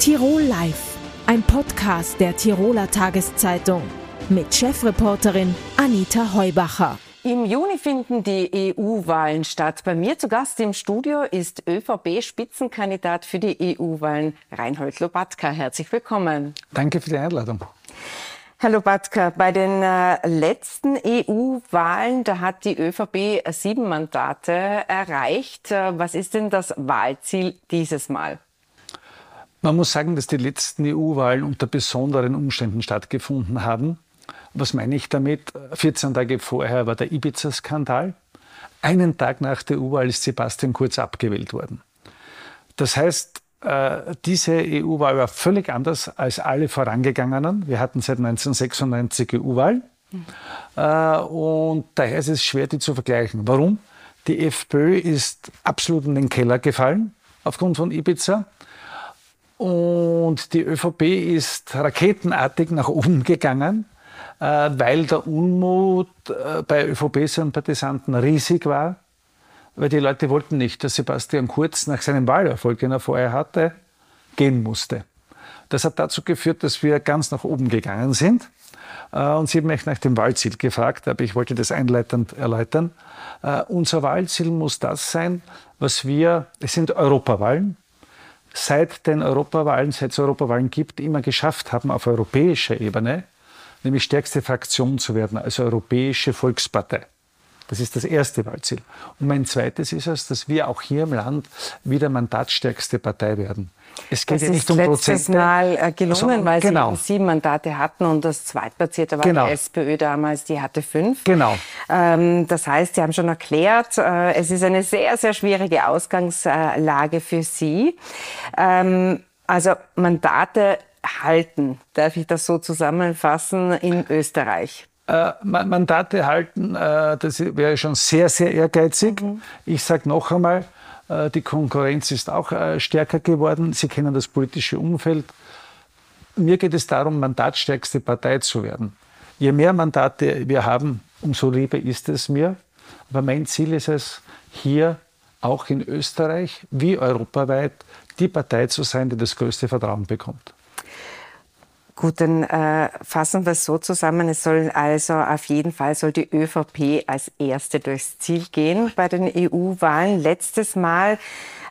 Tirol Live, ein Podcast der Tiroler Tageszeitung mit Chefreporterin Anita Heubacher. Im Juni finden die EU-Wahlen statt. Bei mir zu Gast im Studio ist ÖVP-Spitzenkandidat für die EU-Wahlen Reinhold Lobatka. Herzlich willkommen. Danke für die Einladung. Herr Lobatka, bei den äh, letzten EU-Wahlen, da hat die ÖVP sieben Mandate erreicht. Äh, was ist denn das Wahlziel dieses Mal? Man muss sagen, dass die letzten EU-Wahlen unter besonderen Umständen stattgefunden haben. Was meine ich damit? 14 Tage vorher war der Ibiza-Skandal. Einen Tag nach der EU-Wahl ist Sebastian Kurz abgewählt worden. Das heißt, äh, diese EU-Wahl war völlig anders als alle vorangegangenen. Wir hatten seit 1996 EU-Wahlen. Mhm. Und daher ist es schwer, die zu vergleichen. Warum? Die FPÖ ist absolut in den Keller gefallen aufgrund von Ibiza. Und die ÖVP ist raketenartig nach oben gegangen, äh, weil der Unmut äh, bei ÖVP-Sympathisanten riesig war. Weil die Leute wollten nicht, dass Sebastian Kurz nach seinem Wahlerfolg, den er vorher hatte, gehen musste. Das hat dazu geführt, dass wir ganz nach oben gegangen sind. Äh, und Sie haben mich nach dem Wahlziel gefragt, aber ich wollte das einleitend erläutern. Unser Wahlziel muss das sein, was wir, es sind Europawahlen, seit den Europawahlen, seit es Europawahlen gibt, immer geschafft haben, auf europäischer Ebene, nämlich stärkste Fraktion zu werden, also Europäische Volkspartei. Das ist das erste Wahlziel. Und mein zweites ist es, dass wir auch hier im Land wieder mandatsstärkste Partei werden. Es geht das ja nicht ist um letztes Prozente. Mal äh, gelungen, also, weil genau. sie sieben Mandate hatten und das zweitplatzierte war genau. die SPÖ damals, die hatte fünf. Genau. Ähm, das heißt, Sie haben schon erklärt, äh, es ist eine sehr, sehr schwierige Ausgangslage für Sie. Ähm, also Mandate halten, darf ich das so zusammenfassen, in Österreich? Äh, Mandate halten, äh, das wäre schon sehr, sehr ehrgeizig. Mhm. Ich sage noch einmal, äh, die Konkurrenz ist auch äh, stärker geworden. Sie kennen das politische Umfeld. Mir geht es darum, mandatstärkste Partei zu werden. Je mehr Mandate wir haben, umso lieber ist es mir. Aber mein Ziel ist es, hier auch in Österreich wie europaweit die Partei zu sein, die das größte Vertrauen bekommt. Gut, dann äh, fassen wir es so zusammen. Es soll also auf jeden Fall soll die ÖVP als erste durchs Ziel gehen bei den EU-Wahlen. Letztes Mal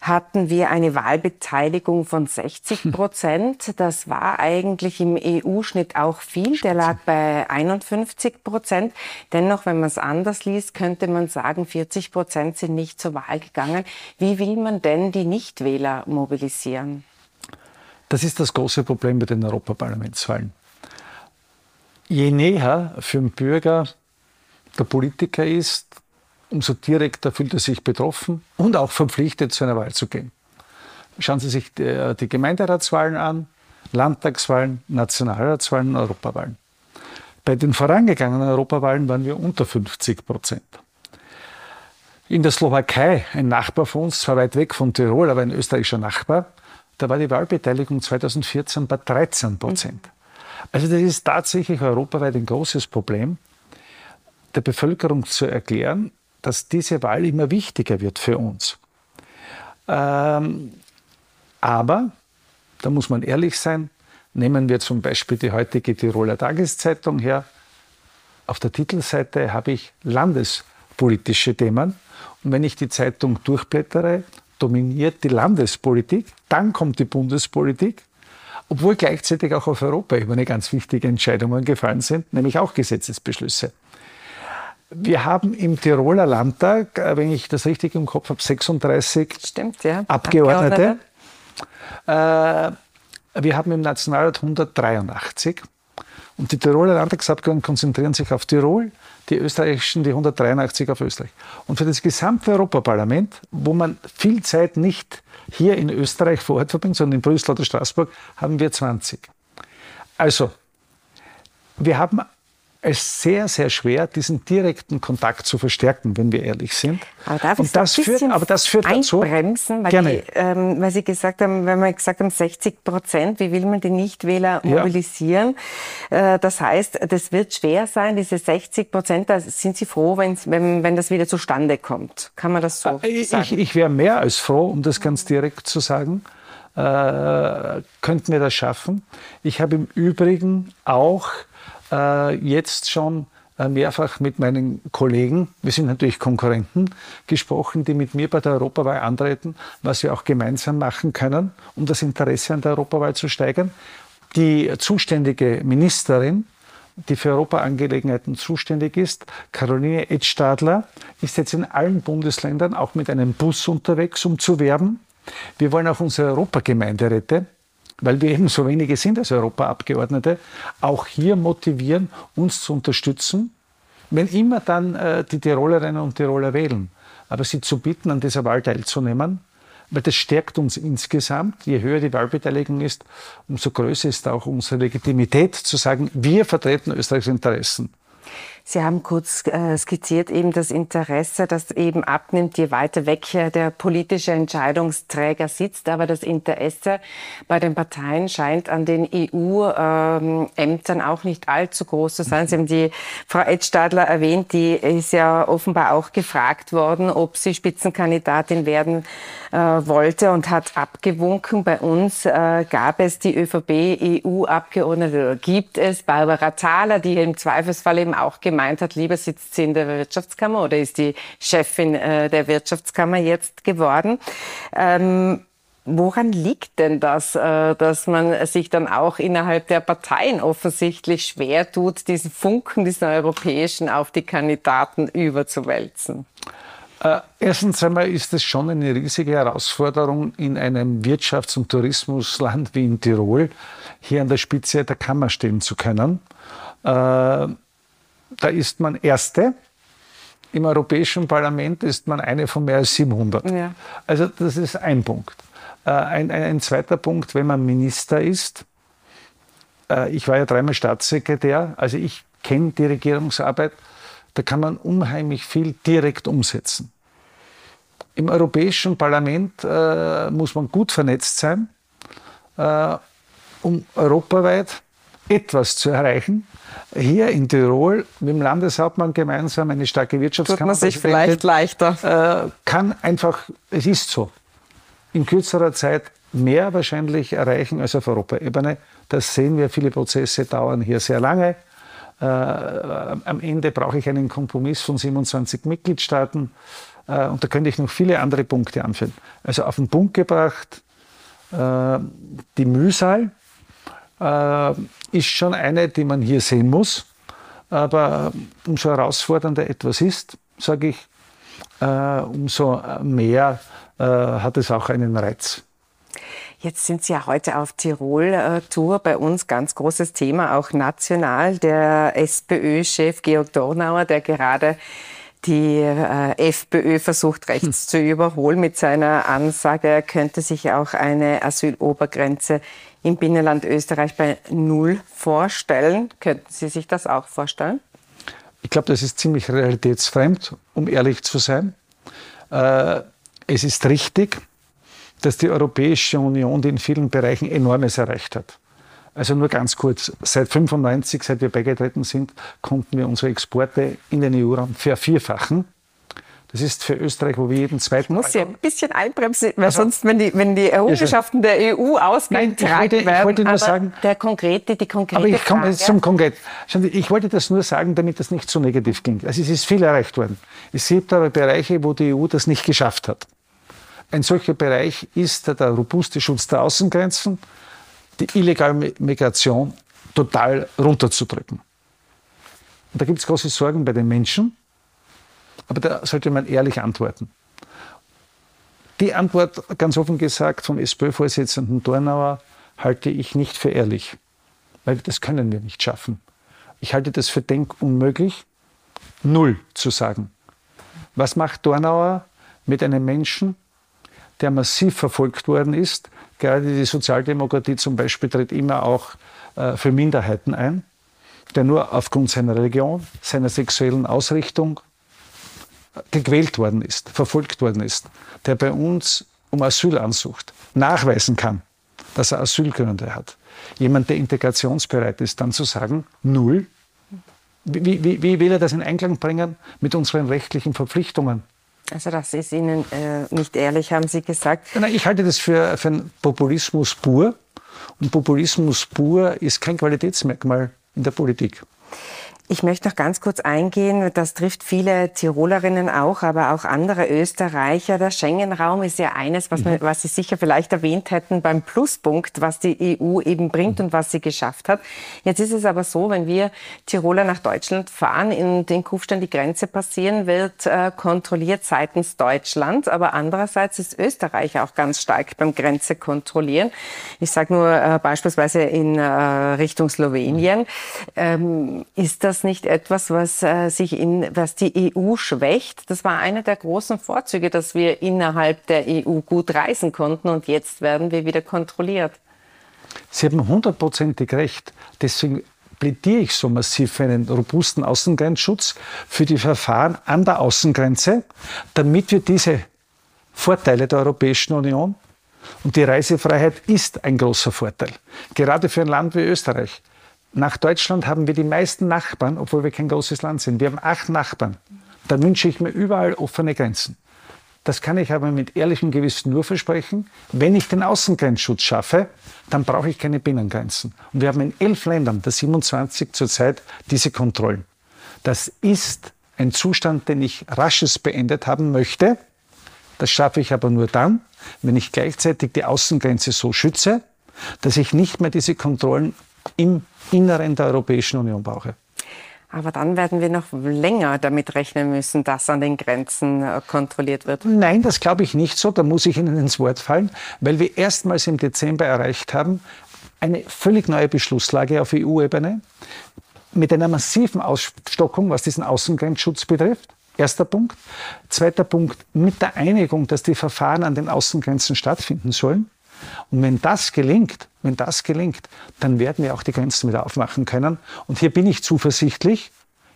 hatten wir eine Wahlbeteiligung von 60 Prozent. Das war eigentlich im EU-Schnitt auch viel. Der lag bei 51 Prozent. Dennoch, wenn man es anders liest, könnte man sagen, 40 Prozent sind nicht zur Wahl gegangen. Wie will man denn die Nichtwähler mobilisieren? Das ist das große Problem bei den Europaparlamentswahlen. Je näher für den Bürger der Politiker ist, umso direkter fühlt er sich betroffen und auch verpflichtet, zu einer Wahl zu gehen. Schauen Sie sich die, die Gemeinderatswahlen an, Landtagswahlen, Nationalratswahlen, Europawahlen. Bei den vorangegangenen Europawahlen waren wir unter 50 Prozent. In der Slowakei, ein Nachbar von uns, zwar weit weg von Tirol, aber ein österreichischer Nachbar, da war die Wahlbeteiligung 2014 bei 13 Prozent. Also das ist tatsächlich europaweit ein großes Problem, der Bevölkerung zu erklären, dass diese Wahl immer wichtiger wird für uns. Ähm, aber, da muss man ehrlich sein, nehmen wir zum Beispiel die heutige Tiroler Tageszeitung her. Auf der Titelseite habe ich landespolitische Themen. Und wenn ich die Zeitung durchblättere, dominiert die Landespolitik, dann kommt die Bundespolitik, obwohl gleichzeitig auch auf Europaebene ganz wichtige Entscheidungen gefallen sind, nämlich auch Gesetzesbeschlüsse. Wir haben im Tiroler Landtag, äh, wenn ich das richtig im Kopf habe, 36 Stimmt, ja. Abgeordnete. Abgeordnete. Äh, wir haben im Nationalrat 183. Und die Tiroler Landtagsabgeordneten konzentrieren sich auf Tirol, die österreichischen, die 183 auf Österreich. Und für das gesamte Europaparlament, wo man viel Zeit nicht hier in Österreich vor Ort verbringt, sondern in Brüssel oder Straßburg, haben wir 20. Also, wir haben es sehr, sehr schwer, diesen direkten Kontakt zu verstärken, wenn wir ehrlich sind. Aber darf und das, führt, aber das führt dazu. Einbremsen, weil, Gerne. Die, ähm, weil Sie gesagt haben, wenn wir gesagt haben 60 Prozent, wie will man die Nichtwähler mobilisieren? Ja. Äh, das heißt, das wird schwer sein, diese 60 Prozent. Da sind Sie froh, wenn, wenn das wieder zustande kommt. Kann man das so äh, sagen? Ich, ich wäre mehr als froh, um das ganz direkt zu sagen. Äh, könnten wir das schaffen. Ich habe im Übrigen auch äh, jetzt schon äh, mehrfach mit meinen Kollegen, wir sind natürlich Konkurrenten, gesprochen, die mit mir bei der Europawahl antreten, was wir auch gemeinsam machen können, um das Interesse an der Europawahl zu steigern. Die zuständige Ministerin, die für Europaangelegenheiten zuständig ist, Caroline Edstadler, ist jetzt in allen Bundesländern auch mit einem Bus unterwegs, um zu werben. Wir wollen auch unsere Europagemeinderäte weil wir eben so wenige sind als Europaabgeordnete, auch hier motivieren, uns zu unterstützen, wenn immer dann äh, die Tirolerinnen und Tiroler wählen. Aber sie zu bitten, an dieser Wahl teilzunehmen, weil das stärkt uns insgesamt. Je höher die Wahlbeteiligung ist, umso größer ist auch unsere Legitimität zu sagen, wir vertreten Österreichs Interessen. Sie haben kurz äh, skizziert eben das Interesse, das eben abnimmt, je weiter weg der politische Entscheidungsträger sitzt. Aber das Interesse bei den Parteien scheint an den EU-Ämtern auch nicht allzu groß zu sein. Sie haben die Frau Edstadler erwähnt, die ist ja offenbar auch gefragt worden, ob sie Spitzenkandidatin werden äh, wollte und hat abgewunken. Bei uns äh, gab es die ÖVP-EU-Abgeordnete, gibt es Barbara Thaler, die im Zweifelsfall eben auch gemacht gemeint hat, lieber sitzt sie in der Wirtschaftskammer oder ist die Chefin äh, der Wirtschaftskammer jetzt geworden. Ähm, Woran liegt denn das, äh, dass man sich dann auch innerhalb der Parteien offensichtlich schwer tut, diesen Funken, diesen europäischen auf die Kandidaten überzuwälzen? Äh, erstens einmal ist es schon eine riesige Herausforderung, in einem Wirtschafts- und Tourismusland wie in Tirol hier an der Spitze der Kammer stehen zu können. Äh, da ist man Erste. Im Europäischen Parlament ist man eine von mehr als 700. Ja. Also das ist ein Punkt. Äh, ein, ein, ein, zweiter Punkt, wenn man Minister ist, äh, ich war ja dreimal Staatssekretär, also ich kenne die Regierungsarbeit, da kann man unheimlich viel direkt umsetzen. Im Europäischen Parlament äh, muss man gut vernetzt sein, um europaweit etwas zu erreichen. Hier in Tirol mit dem Landeshauptmann gemeinsam eine starke Wirtschaftskammer. Tut man sich vielleicht leichter. Äh, kann einfach, es ist so, in kürzerer Zeit mehr wahrscheinlich erreichen als auf Europaebene. Das sehen wir, viele Prozesse dauern hier sehr lange. Äh, am Ende brauche ich einen Kompromiss von 27 Mitgliedstaaten. Äh, und da könnte ich noch viele andere Punkte anführen. Also auf den Punkt gebracht, äh, die Mühsal, ist schon eine, die man hier sehen muss. Aber umso herausfordernder etwas ist, sage ich, äh, umso mehr äh, hat es auch einen Reiz. Jetzt sind Sie ja heute auf Tirol-Tour. Bei uns ganz großes Thema, auch national. Der SPÖ-Chef Georg Dornauer, der gerade die äh, FPÖ versucht rechts hm. zu überholen mit seiner Ansage, er könnte sich auch eine Asylobergrenze im Binnenland Österreich bei Null vorstellen. Könnten Sie sich das auch vorstellen? Ich glaube, das ist ziemlich realitätsfremd, um ehrlich zu sein. Äh, es ist richtig, dass die Europäische Union, die in vielen Bereichen Enormes erreicht hat. Also nur ganz kurz, seit 1995, seit wir beigetreten sind, konnten wir unsere Exporte in den EU-Raum vervierfachen. Das ist für Österreich, wo wir jeden zweiten. Ich muss ja ein bisschen einbremsen, weil also, sonst, wenn die, wenn die Errungenschaften der EU ausgetragen werden, ich wollte nur sagen, der konkrete, die konkrete Aber ich komme jetzt zum Konkret. Ich wollte das nur sagen, damit das nicht zu negativ klingt. Also es ist viel erreicht worden. Es gibt aber Bereiche, wo die EU das nicht geschafft hat. Ein solcher Bereich ist der robuste Schutz der Außengrenzen, die illegale Migration total runterzudrücken. Und da gibt es große Sorgen bei den Menschen, aber da sollte man ehrlich antworten. Die Antwort, ganz offen gesagt, vom SPÖ-Vorsitzenden Dornauer halte ich nicht für ehrlich, weil das können wir nicht schaffen. Ich halte das für denkunmöglich, null zu sagen. Was macht Dornauer mit einem Menschen, der massiv verfolgt worden ist? Gerade die Sozialdemokratie zum Beispiel tritt immer auch äh, für Minderheiten ein, der nur aufgrund seiner Religion, seiner sexuellen Ausrichtung, gequält worden ist, verfolgt worden ist, der bei uns um Asyl ansucht, nachweisen kann, dass er Asylgründe hat. Jemand, der integrationsbereit ist, dann zu sagen, null. Wie, wie, wie will er das in Einklang bringen mit unseren rechtlichen Verpflichtungen? Also das ist Ihnen äh, nicht ehrlich, haben Sie gesagt. Nein, ich halte das für, für einen Populismus pur. Und Populismus pur ist kein Qualitätsmerkmal in der Politik. Ich möchte noch ganz kurz eingehen, das trifft viele Tirolerinnen auch, aber auch andere Österreicher. Der Schengen-Raum ist ja eines, was, man, mhm. was Sie sicher vielleicht erwähnt hätten beim Pluspunkt, was die EU eben bringt mhm. und was sie geschafft hat. Jetzt ist es aber so, wenn wir Tiroler nach Deutschland fahren, in den Kufstein die Grenze passieren, wird äh, kontrolliert seitens Deutschland, aber andererseits ist Österreich auch ganz stark beim Grenze kontrollieren. Ich sage nur äh, beispielsweise in äh, Richtung Slowenien. Ähm, ist das das nicht etwas, was äh, sich in, was die EU schwächt? Das war einer der großen Vorzüge, dass wir innerhalb der EU gut reisen konnten und jetzt werden wir wieder kontrolliert. Sie haben hundertprozentig recht. Deswegen plädiere ich so massiv für einen robusten Außengrenzschutz, für die Verfahren an der Außengrenze, damit wir diese Vorteile der Europäischen Union und die Reisefreiheit ist ein großer Vorteil, gerade für ein Land wie Österreich. Nach Deutschland haben wir die meisten Nachbarn, obwohl wir kein großes Land sind. Wir haben acht Nachbarn. Da wünsche ich mir überall offene Grenzen. Das kann ich aber mit ehrlichem Gewissen nur versprechen. Wenn ich den Außengrenzschutz schaffe, dann brauche ich keine Binnengrenzen. Und wir haben in elf Ländern, der 27 zurzeit, diese Kontrollen. Das ist ein Zustand, den ich rasches beendet haben möchte. Das schaffe ich aber nur dann, wenn ich gleichzeitig die Außengrenze so schütze, dass ich nicht mehr diese Kontrollen im Inneren der Europäischen Union brauche. Aber dann werden wir noch länger damit rechnen müssen, dass an den Grenzen äh, kontrolliert wird. Nein, das glaube ich nicht so. Da muss ich Ihnen ins Wort fallen, weil wir erstmals im Dezember erreicht haben, eine völlig neue Beschlusslage auf EU-Ebene mit einer massiven Ausstockung, was diesen Außengrenzschutz betrifft. Erster Punkt. Zweiter Punkt, mit der Einigung, dass die Verfahren an den Außengrenzen stattfinden sollen. Und wenn das gelingt, wenn das gelingt, dann werden wir auch die Grenzen wieder aufmachen können. Und hier bin ich zuversichtlich.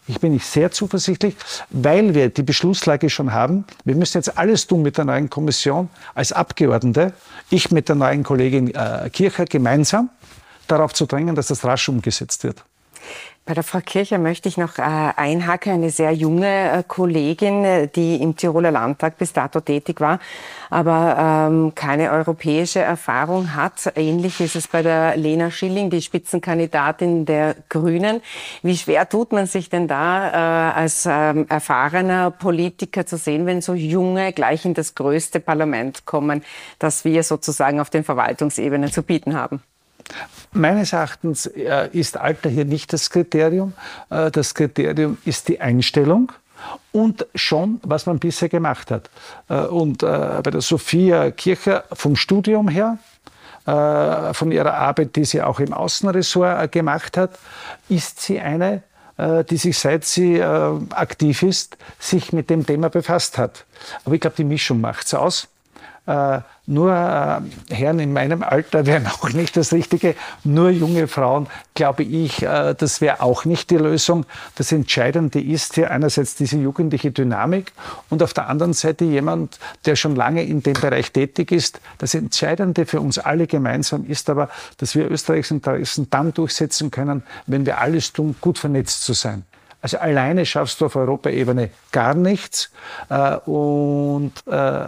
Ich bin ich sehr zuversichtlich, weil wir die Beschlusslage schon haben. Wir müssen jetzt alles tun mit der neuen Kommission als Abgeordnete, ich mit der neuen Kollegin äh, Kircher gemeinsam, darauf zu drängen, dass das rasch umgesetzt wird. Bei der Frau Kircher möchte ich noch äh, einhaken, eine sehr junge äh, Kollegin, äh, die im Tiroler Landtag bis dato tätig war, aber ähm, keine europäische Erfahrung hat. Ähnlich ist es bei der Lena Schilling, die Spitzenkandidatin der Grünen. Wie schwer tut man sich denn da als ähm, erfahrener Politiker zu sehen, wenn so junge gleich in das größte Parlament kommen, das wir sozusagen auf den Verwaltungsebenen zu bieten haben? Meines Erachtens äh, ist Alter hier nicht das Kriterium. Äh, das Kriterium ist die Einstellung und schon, was man bisher gemacht hat. Äh, und bei der Sophia Kircher vom Studium her, von ihrer Arbeit, die sie auch im Außenressort gemacht hat, ist sie eine, die sich seit sie aktiv ist, sich mit dem Thema befasst hat. Aber ich glaube, die Mischung macht es aus. Äh, nur äh, Herren in meinem Alter wären auch nicht das Richtige. Nur junge Frauen, glaube ich, äh, das wäre auch nicht die Lösung. Das Entscheidende ist hier einerseits diese jugendliche Dynamik und auf der anderen Seite jemand, der schon lange in dem Bereich tätig ist. Das Entscheidende für uns alle gemeinsam ist aber, dass wir Österreichs Interessen dann durchsetzen können, wenn wir alles tun, gut vernetzt zu sein. Also alleine schaffst du auf Europaebene gar nichts. Äh, und äh,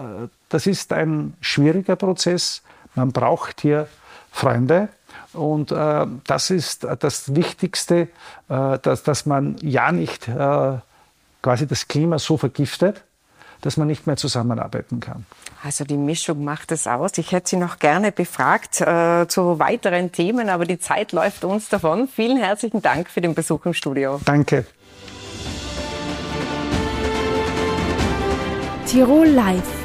das ist ein schwieriger Prozess. Man braucht hier Freunde. Und äh, das ist das Wichtigste, dass, dass man ja nicht quasi das Klima so vergiftet, dass man nicht mehr zusammenarbeiten kann. Also die Mischung macht es aus. Ich hätte Sie noch gerne befragt äh, zu weiteren Themen, aber die Zeit läuft uns davon. Vielen herzlichen Dank für den Besuch im Studio. Danke. Tirol Live,